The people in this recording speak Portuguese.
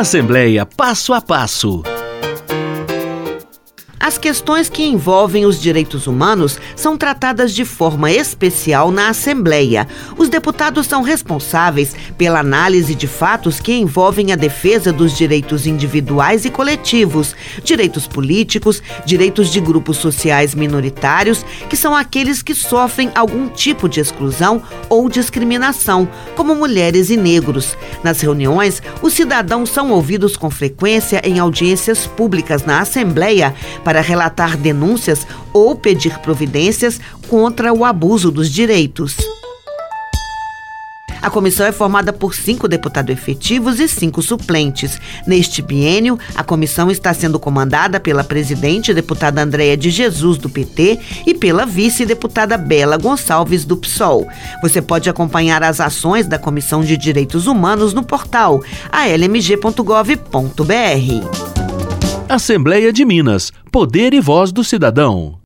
Assembleia Passo a Passo. As questões que envolvem os direitos humanos são tratadas de forma especial na Assembleia. Os deputados são responsáveis pela análise de fatos que envolvem a defesa dos direitos individuais e coletivos, direitos políticos, direitos de grupos sociais minoritários, que são aqueles que sofrem algum tipo de exclusão ou discriminação, como mulheres e negros. Nas reuniões, os cidadãos são ouvidos com frequência em audiências públicas na Assembleia para relatar denúncias ou pedir providências contra o abuso dos direitos. A comissão é formada por cinco deputados efetivos e cinco suplentes. Neste biênio, a comissão está sendo comandada pela presidente, deputada Andréia de Jesus, do PT, e pela vice-deputada Bela Gonçalves, do PSOL. Você pode acompanhar as ações da Comissão de Direitos Humanos no portal almg.gov.br. Assembleia de Minas. Poder e voz do cidadão.